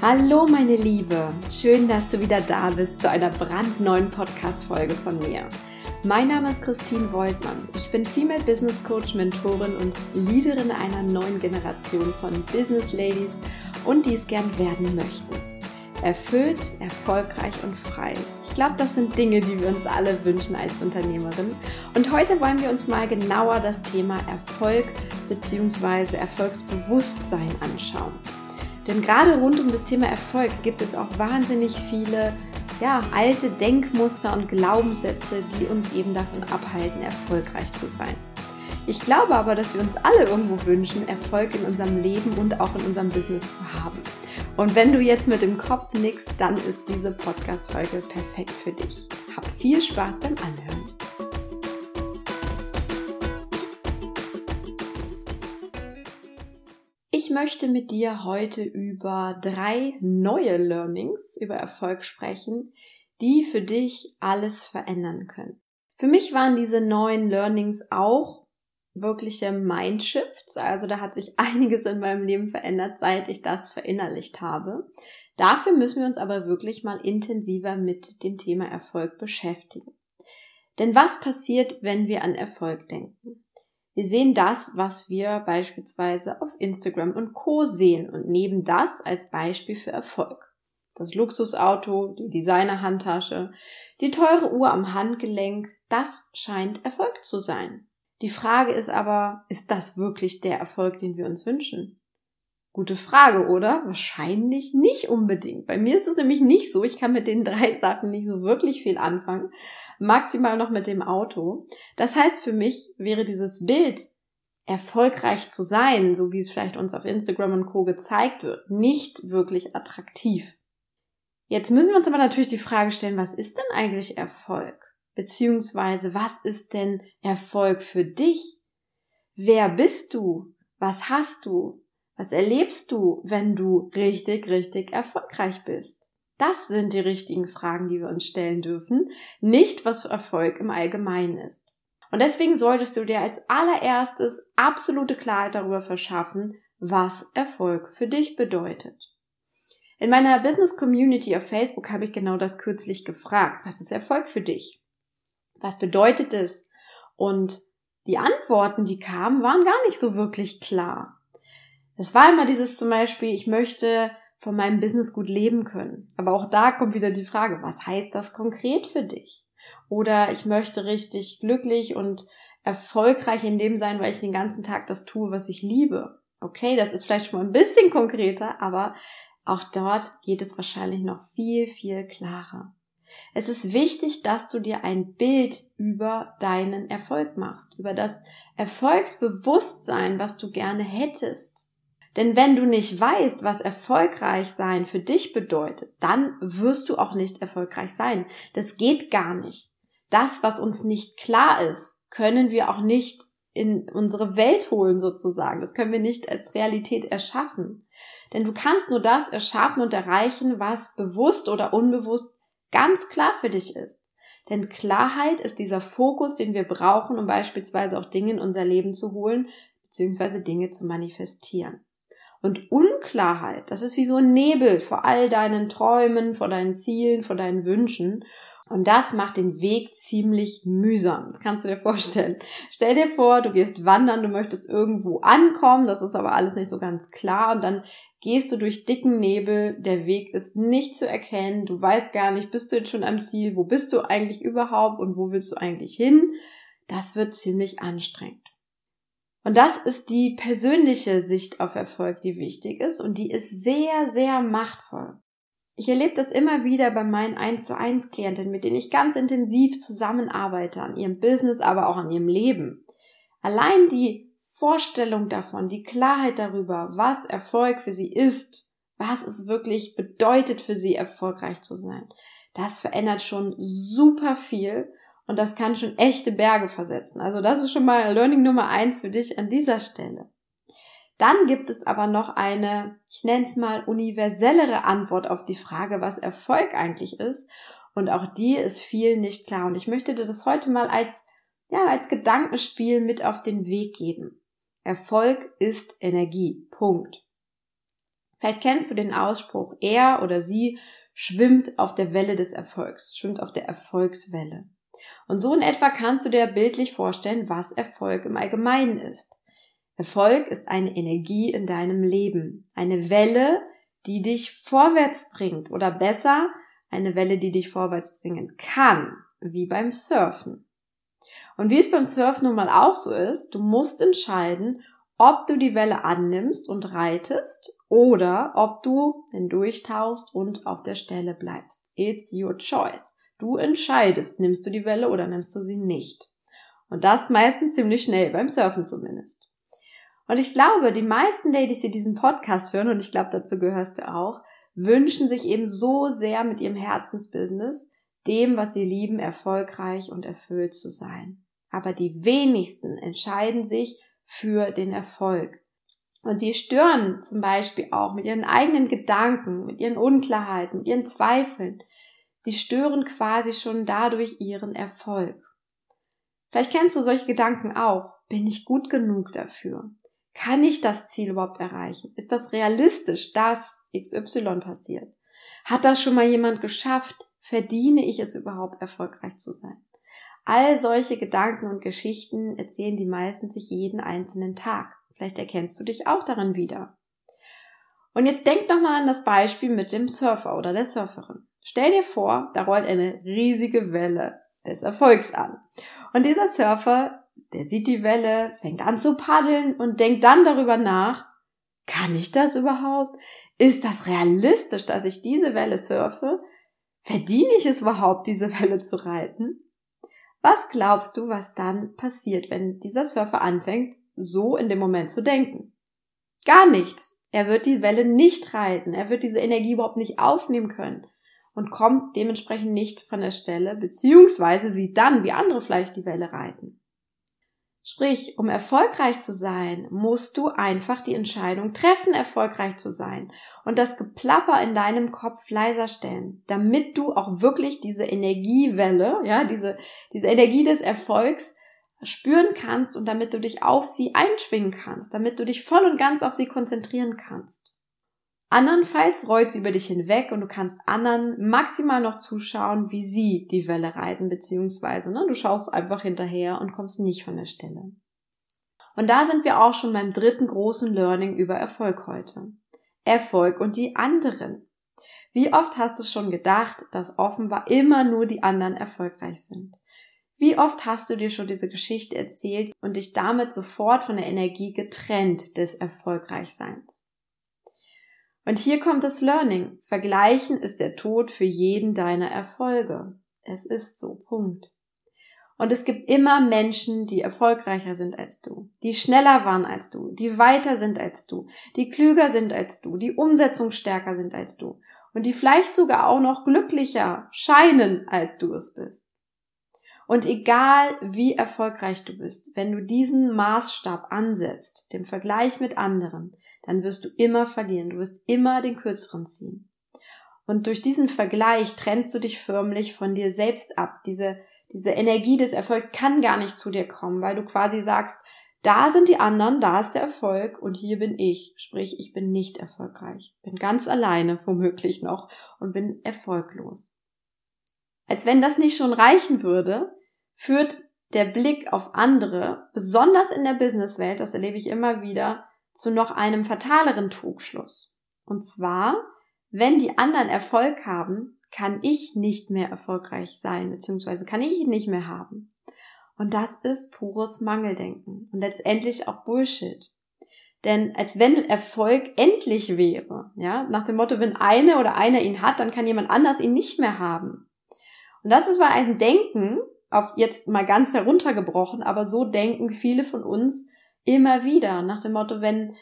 Hallo meine Liebe, schön, dass du wieder da bist zu einer brandneuen Podcast-Folge von mir. Mein Name ist Christine Woltmann. Ich bin Female Business Coach, Mentorin und Leaderin einer neuen Generation von Business Ladies und die es gern werden möchten. Erfüllt, erfolgreich und frei. Ich glaube, das sind Dinge, die wir uns alle wünschen als Unternehmerin. Und heute wollen wir uns mal genauer das Thema Erfolg bzw. Erfolgsbewusstsein anschauen. Denn gerade rund um das Thema Erfolg gibt es auch wahnsinnig viele ja, alte Denkmuster und Glaubenssätze, die uns eben davon abhalten, erfolgreich zu sein. Ich glaube aber, dass wir uns alle irgendwo wünschen, Erfolg in unserem Leben und auch in unserem Business zu haben. Und wenn du jetzt mit dem Kopf nickst, dann ist diese Podcast-Folge perfekt für dich. Hab viel Spaß beim Anhören. Ich möchte mit dir heute über drei neue Learnings über Erfolg sprechen, die für dich alles verändern können. Für mich waren diese neuen Learnings auch wirkliche Mindshifts, also da hat sich einiges in meinem Leben verändert, seit ich das verinnerlicht habe. Dafür müssen wir uns aber wirklich mal intensiver mit dem Thema Erfolg beschäftigen. Denn was passiert, wenn wir an Erfolg denken? Wir sehen das, was wir beispielsweise auf Instagram und Co sehen und nehmen das als Beispiel für Erfolg. Das Luxusauto, die Designerhandtasche, die teure Uhr am Handgelenk, das scheint Erfolg zu sein. Die Frage ist aber, ist das wirklich der Erfolg, den wir uns wünschen? Gute Frage, oder? Wahrscheinlich nicht unbedingt. Bei mir ist es nämlich nicht so. Ich kann mit den drei Sachen nicht so wirklich viel anfangen maximal noch mit dem Auto. Das heißt, für mich wäre dieses Bild, erfolgreich zu sein, so wie es vielleicht uns auf Instagram und Co gezeigt wird, nicht wirklich attraktiv. Jetzt müssen wir uns aber natürlich die Frage stellen, was ist denn eigentlich Erfolg? Beziehungsweise, was ist denn Erfolg für dich? Wer bist du? Was hast du? Was erlebst du, wenn du richtig, richtig erfolgreich bist? Das sind die richtigen Fragen, die wir uns stellen dürfen, nicht was Erfolg im Allgemeinen ist. Und deswegen solltest du dir als allererstes absolute Klarheit darüber verschaffen, was Erfolg für dich bedeutet. In meiner Business Community auf Facebook habe ich genau das kürzlich gefragt. Was ist Erfolg für dich? Was bedeutet es? Und die Antworten, die kamen, waren gar nicht so wirklich klar. Es war immer dieses zum Beispiel, ich möchte von meinem Business gut leben können. Aber auch da kommt wieder die Frage, was heißt das konkret für dich? Oder ich möchte richtig glücklich und erfolgreich in dem sein, weil ich den ganzen Tag das tue, was ich liebe. Okay, das ist vielleicht schon mal ein bisschen konkreter, aber auch dort geht es wahrscheinlich noch viel, viel klarer. Es ist wichtig, dass du dir ein Bild über deinen Erfolg machst, über das Erfolgsbewusstsein, was du gerne hättest. Denn wenn du nicht weißt, was erfolgreich sein für dich bedeutet, dann wirst du auch nicht erfolgreich sein. Das geht gar nicht. Das, was uns nicht klar ist, können wir auch nicht in unsere Welt holen sozusagen. Das können wir nicht als Realität erschaffen. Denn du kannst nur das erschaffen und erreichen, was bewusst oder unbewusst ganz klar für dich ist. Denn Klarheit ist dieser Fokus, den wir brauchen, um beispielsweise auch Dinge in unser Leben zu holen, beziehungsweise Dinge zu manifestieren. Und Unklarheit, das ist wie so ein Nebel vor all deinen Träumen, vor deinen Zielen, vor deinen Wünschen. Und das macht den Weg ziemlich mühsam. Das kannst du dir vorstellen. Stell dir vor, du gehst wandern, du möchtest irgendwo ankommen, das ist aber alles nicht so ganz klar und dann gehst du durch dicken Nebel, der Weg ist nicht zu erkennen, du weißt gar nicht, bist du jetzt schon am Ziel, wo bist du eigentlich überhaupt und wo willst du eigentlich hin? Das wird ziemlich anstrengend. Und das ist die persönliche Sicht auf Erfolg, die wichtig ist und die ist sehr, sehr machtvoll. Ich erlebe das immer wieder bei meinen 1 zu 1 Klientinnen, mit denen ich ganz intensiv zusammenarbeite an ihrem Business, aber auch an ihrem Leben. Allein die Vorstellung davon, die Klarheit darüber, was Erfolg für sie ist, was es wirklich bedeutet für sie, erfolgreich zu sein, das verändert schon super viel und das kann schon echte Berge versetzen. Also das ist schon mal Learning Nummer eins für dich an dieser Stelle. Dann gibt es aber noch eine, ich nenne es mal, universellere Antwort auf die Frage, was Erfolg eigentlich ist. Und auch die ist vielen nicht klar. Und ich möchte dir das heute mal als, ja, als Gedankenspiel mit auf den Weg geben. Erfolg ist Energie. Punkt. Vielleicht kennst du den Ausspruch, er oder sie schwimmt auf der Welle des Erfolgs, schwimmt auf der Erfolgswelle. Und so in etwa kannst du dir bildlich vorstellen, was Erfolg im Allgemeinen ist. Erfolg ist eine Energie in deinem Leben, eine Welle, die dich vorwärts bringt oder besser eine Welle, die dich vorwärts bringen kann, wie beim Surfen. Und wie es beim Surfen nun mal auch so ist, du musst entscheiden, ob du die Welle annimmst und reitest oder ob du hindurchtauchst und auf der Stelle bleibst. It's your choice. Du entscheidest, nimmst du die Welle oder nimmst du sie nicht. Und das meistens ziemlich schnell, beim Surfen zumindest. Und ich glaube, die meisten Ladies, die diesen Podcast hören, und ich glaube, dazu gehörst du auch, wünschen sich eben so sehr mit ihrem Herzensbusiness, dem, was sie lieben, erfolgreich und erfüllt zu sein. Aber die wenigsten entscheiden sich für den Erfolg. Und sie stören zum Beispiel auch mit ihren eigenen Gedanken, mit ihren Unklarheiten, mit ihren Zweifeln. Sie stören quasi schon dadurch ihren Erfolg. Vielleicht kennst du solche Gedanken auch. Bin ich gut genug dafür? Kann ich das Ziel überhaupt erreichen? Ist das realistisch, dass XY passiert? Hat das schon mal jemand geschafft? Verdiene ich es überhaupt, erfolgreich zu sein? All solche Gedanken und Geschichten erzählen die meisten sich jeden einzelnen Tag. Vielleicht erkennst du dich auch darin wieder. Und jetzt denk nochmal an das Beispiel mit dem Surfer oder der Surferin. Stell dir vor, da rollt eine riesige Welle des Erfolgs an. Und dieser Surfer, der sieht die Welle, fängt an zu paddeln und denkt dann darüber nach, kann ich das überhaupt? Ist das realistisch, dass ich diese Welle surfe? Verdiene ich es überhaupt, diese Welle zu reiten? Was glaubst du, was dann passiert, wenn dieser Surfer anfängt, so in dem Moment zu denken. Gar nichts. Er wird die Welle nicht reiten. Er wird diese Energie überhaupt nicht aufnehmen können und kommt dementsprechend nicht von der Stelle, beziehungsweise sieht dann, wie andere vielleicht die Welle reiten. Sprich, um erfolgreich zu sein, musst du einfach die Entscheidung treffen, erfolgreich zu sein und das Geplapper in deinem Kopf leiser stellen, damit du auch wirklich diese Energiewelle, ja, diese, diese Energie des Erfolgs spüren kannst und damit du dich auf sie einschwingen kannst, damit du dich voll und ganz auf sie konzentrieren kannst. Andernfalls rollt sie über dich hinweg und du kannst anderen maximal noch zuschauen, wie sie die Welle reiten, beziehungsweise ne, du schaust einfach hinterher und kommst nicht von der Stelle. Und da sind wir auch schon beim dritten großen Learning über Erfolg heute. Erfolg und die anderen. Wie oft hast du schon gedacht, dass offenbar immer nur die anderen erfolgreich sind? Wie oft hast du dir schon diese Geschichte erzählt und dich damit sofort von der Energie getrennt des Erfolgreichseins? Und hier kommt das Learning. Vergleichen ist der Tod für jeden deiner Erfolge. Es ist so. Punkt. Und es gibt immer Menschen, die erfolgreicher sind als du, die schneller waren als du, die weiter sind als du, die klüger sind als du, die umsetzungsstärker sind als du und die vielleicht sogar auch noch glücklicher scheinen, als du es bist. Und egal wie erfolgreich du bist, wenn du diesen Maßstab ansetzt, dem Vergleich mit anderen, dann wirst du immer verlieren, du wirst immer den kürzeren ziehen. Und durch diesen Vergleich trennst du dich förmlich von dir selbst ab. Diese, diese Energie des Erfolgs kann gar nicht zu dir kommen, weil du quasi sagst, da sind die anderen, da ist der Erfolg und hier bin ich. Sprich, ich bin nicht erfolgreich. Bin ganz alleine, womöglich noch, und bin erfolglos. Als wenn das nicht schon reichen würde, führt der Blick auf andere, besonders in der Businesswelt, das erlebe ich immer wieder, zu noch einem fataleren Trugschluss. Und zwar, wenn die anderen Erfolg haben, kann ich nicht mehr erfolgreich sein, beziehungsweise kann ich ihn nicht mehr haben. Und das ist pures Mangeldenken und letztendlich auch Bullshit. Denn als wenn Erfolg endlich wäre, ja, nach dem Motto, wenn eine oder einer ihn hat, dann kann jemand anders ihn nicht mehr haben. Und das ist bei einem Denken, auf jetzt mal ganz heruntergebrochen, aber so denken viele von uns immer wieder nach dem Motto, wenn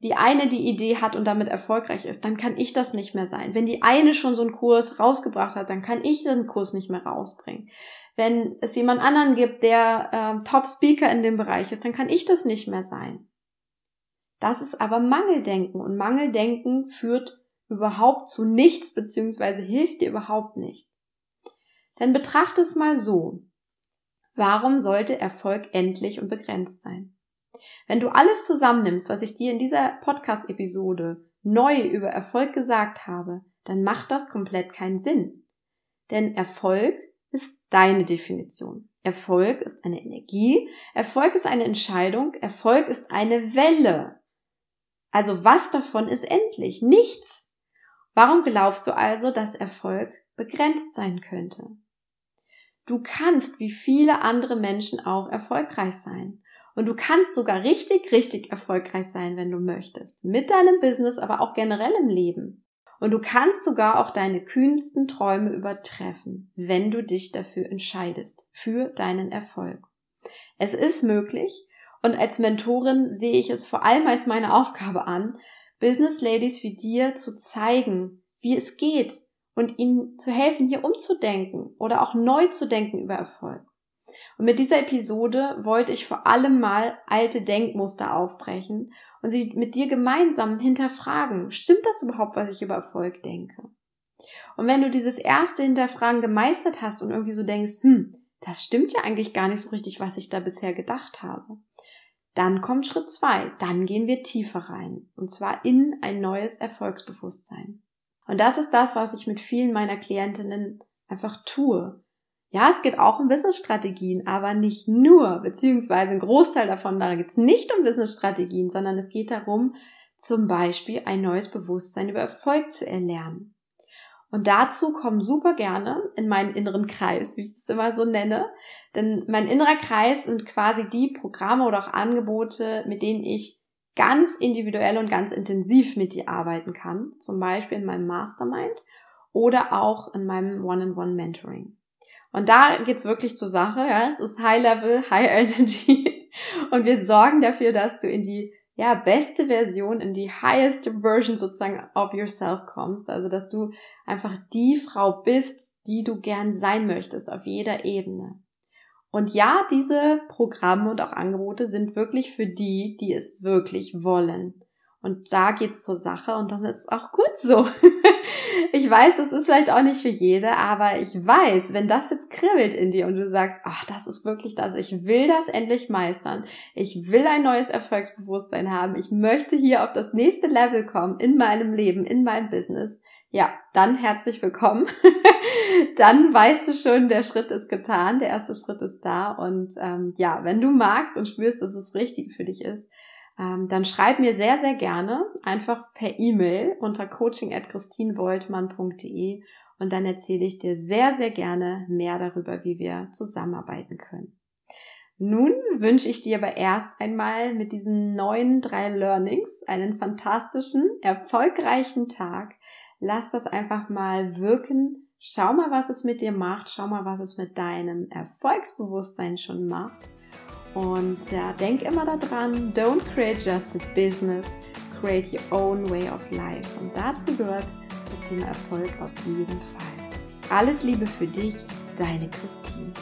die eine die Idee hat und damit erfolgreich ist, dann kann ich das nicht mehr sein. Wenn die eine schon so einen Kurs rausgebracht hat, dann kann ich den Kurs nicht mehr rausbringen. Wenn es jemand anderen gibt, der äh, Top-Speaker in dem Bereich ist, dann kann ich das nicht mehr sein. Das ist aber Mangeldenken und Mangeldenken führt überhaupt zu nichts beziehungsweise hilft dir überhaupt nicht. Denn betrachte es mal so. Warum sollte Erfolg endlich und begrenzt sein? Wenn du alles zusammennimmst, was ich dir in dieser Podcast-Episode neu über Erfolg gesagt habe, dann macht das komplett keinen Sinn. Denn Erfolg ist deine Definition. Erfolg ist eine Energie, Erfolg ist eine Entscheidung, Erfolg ist eine Welle. Also was davon ist endlich? Nichts. Warum glaubst du also, dass Erfolg begrenzt sein könnte? Du kannst wie viele andere Menschen auch erfolgreich sein. Und du kannst sogar richtig, richtig erfolgreich sein, wenn du möchtest. Mit deinem Business, aber auch generell im Leben. Und du kannst sogar auch deine kühnsten Träume übertreffen, wenn du dich dafür entscheidest, für deinen Erfolg. Es ist möglich und als Mentorin sehe ich es vor allem als meine Aufgabe an, Business Ladies wie dir zu zeigen, wie es geht und ihnen zu helfen, hier umzudenken oder auch neu zu denken über Erfolg. Und mit dieser Episode wollte ich vor allem mal alte Denkmuster aufbrechen und sie mit dir gemeinsam hinterfragen, stimmt das überhaupt, was ich über Erfolg denke? Und wenn du dieses erste Hinterfragen gemeistert hast und irgendwie so denkst, hm, das stimmt ja eigentlich gar nicht so richtig, was ich da bisher gedacht habe, dann kommt Schritt zwei. Dann gehen wir tiefer rein. Und zwar in ein neues Erfolgsbewusstsein. Und das ist das, was ich mit vielen meiner Klientinnen einfach tue. Ja, es geht auch um Businessstrategien, aber nicht nur, beziehungsweise ein Großteil davon, da geht es nicht um Businessstrategien, sondern es geht darum, zum Beispiel ein neues Bewusstsein über Erfolg zu erlernen. Und dazu kommen super gerne in meinen inneren Kreis, wie ich das immer so nenne. Denn mein innerer Kreis sind quasi die Programme oder auch Angebote, mit denen ich ganz individuell und ganz intensiv mit dir arbeiten kann. Zum Beispiel in meinem Mastermind oder auch in meinem One-on-One-Mentoring. Und da geht's wirklich zur Sache. Ja? Es ist High Level, High Energy. Und wir sorgen dafür, dass du in die ja, beste Version, in die highest Version sozusagen of yourself kommst. Also, dass du einfach die Frau bist, die du gern sein möchtest auf jeder Ebene. Und ja, diese Programme und auch Angebote sind wirklich für die, die es wirklich wollen. Und da geht's zur Sache und dann ist auch gut so. ich weiß, das ist vielleicht auch nicht für jede, aber ich weiß, wenn das jetzt kribbelt in dir und du sagst, ach, das ist wirklich das, ich will das endlich meistern, ich will ein neues Erfolgsbewusstsein haben, ich möchte hier auf das nächste Level kommen in meinem Leben, in meinem Business, ja, dann herzlich willkommen. dann weißt du schon, der Schritt ist getan, der erste Schritt ist da und ähm, ja, wenn du magst und spürst, dass es richtig für dich ist, dann schreib mir sehr, sehr gerne einfach per E-Mail unter coaching.christinvoltmann.de und dann erzähle ich dir sehr, sehr gerne mehr darüber, wie wir zusammenarbeiten können. Nun wünsche ich dir aber erst einmal mit diesen neuen drei Learnings einen fantastischen, erfolgreichen Tag. Lass das einfach mal wirken. Schau mal, was es mit dir macht. Schau mal, was es mit deinem Erfolgsbewusstsein schon macht. Und ja, denk immer daran, don't create just a business, create your own way of life. Und dazu gehört das Thema Erfolg auf jeden Fall. Alles Liebe für dich, deine Christine.